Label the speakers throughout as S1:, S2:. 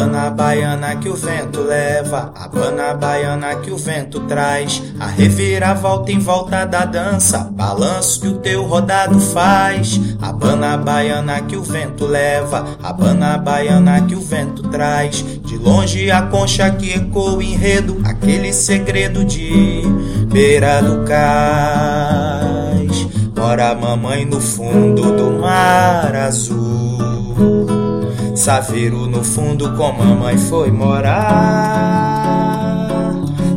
S1: Habana baiana que o vento leva, Habana baiana que o vento traz, a reviravolta em volta da dança, balanço que o teu rodado faz. Habana baiana que o vento leva, Habana baiana que o vento traz, de longe a concha que ecoa o enredo, aquele segredo de beira do cais. Mora a mamãe no fundo do mar azul. Saveiro no fundo com mamãe foi morar.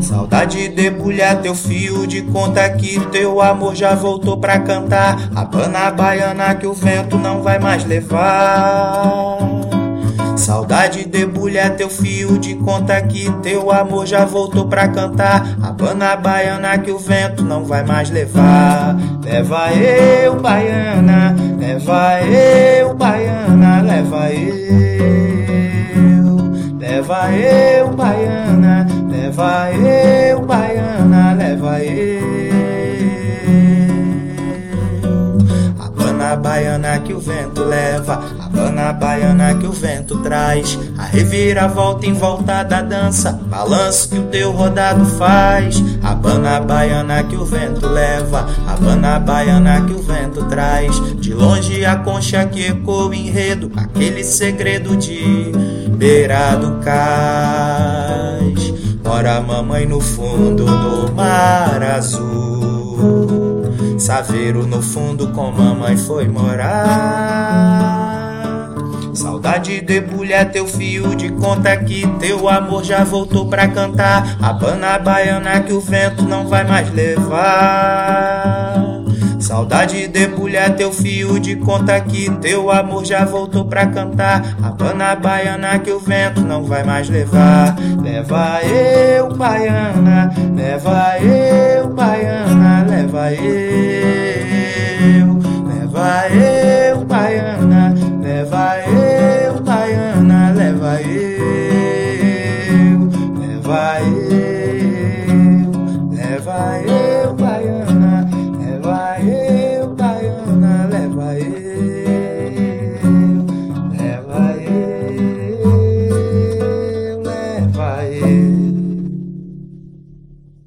S1: Saudade debulha teu fio de conta que teu amor já voltou pra cantar. A bana baiana que o vento não vai mais levar. Saudade debulha teu fio de conta que teu amor já voltou pra cantar. A bana baiana que o vento não vai mais levar. Leva eu, baiana, leva eu, baiana, leva eu. Leva eu, baiana, leva eu, baiana, leva eu. Habana baiana que o vento leva, Habana baiana que o vento traz, a reviravolta em volta da dança, balanço que o teu rodado faz. Habana baiana que o vento leva, Habana baiana que o vento traz, de longe a concha que ecoa o enredo, aquele segredo de beira do cais. Mora a mamãe no fundo do mar azul. Saveiro no fundo com mamãe foi morar. Saudade debulha teu fio de conta que teu amor já voltou pra cantar. A bana baiana que o vento não vai mais levar. Saudade debulha teu fio de conta que teu amor já voltou pra cantar. A bana baiana que o vento não vai mais levar. Leva eu, baiana, leva eu, baiana. fire